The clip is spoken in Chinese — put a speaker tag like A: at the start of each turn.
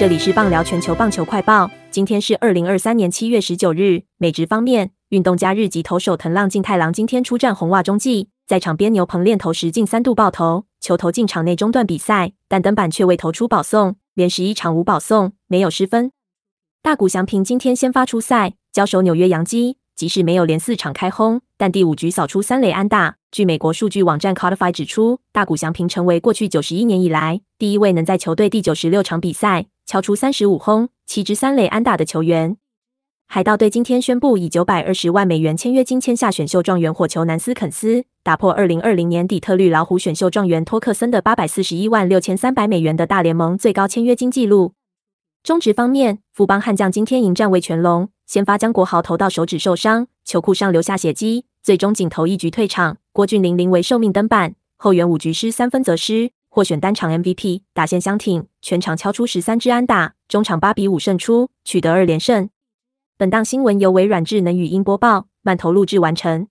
A: 这里是棒聊全球棒球快报，今天是二零二三年七月十九日。美职方面，运动家日籍投手藤浪静太郎今天出战红袜中继，在场边牛棚练投时近三度爆头，球投进场内中断比赛，但登板却未投出保送，连十一场无保送，没有失分。大谷翔平今天先发出赛，交手纽约洋基，即使没有连四场开轰，但第五局扫出三垒安打。据美国数据网站 Codify 指出，大谷翔平成为过去九十一年以来第一位能在球队第九十六场比赛。敲出三十五轰、七支三垒安打的球员。海盗队今天宣布以九百二十万美元签约金签下选秀状元火球南斯肯斯，打破二零二零年底特律老虎选秀状元托克森的八百四十一万六千三百美元的大联盟最高签约金纪录。中职方面，富邦悍将今天迎战魏全龙，先发江国豪投到手指受伤，球库上留下血迹，最终仅投一局退场。郭俊霖临危受命登板，后援五局失三分则失。获选单场 MVP，打线相挺，全场敲出十三支安打，中场八比五胜出，取得二连胜。本档新闻由微软智能语音播报，慢投录制完成。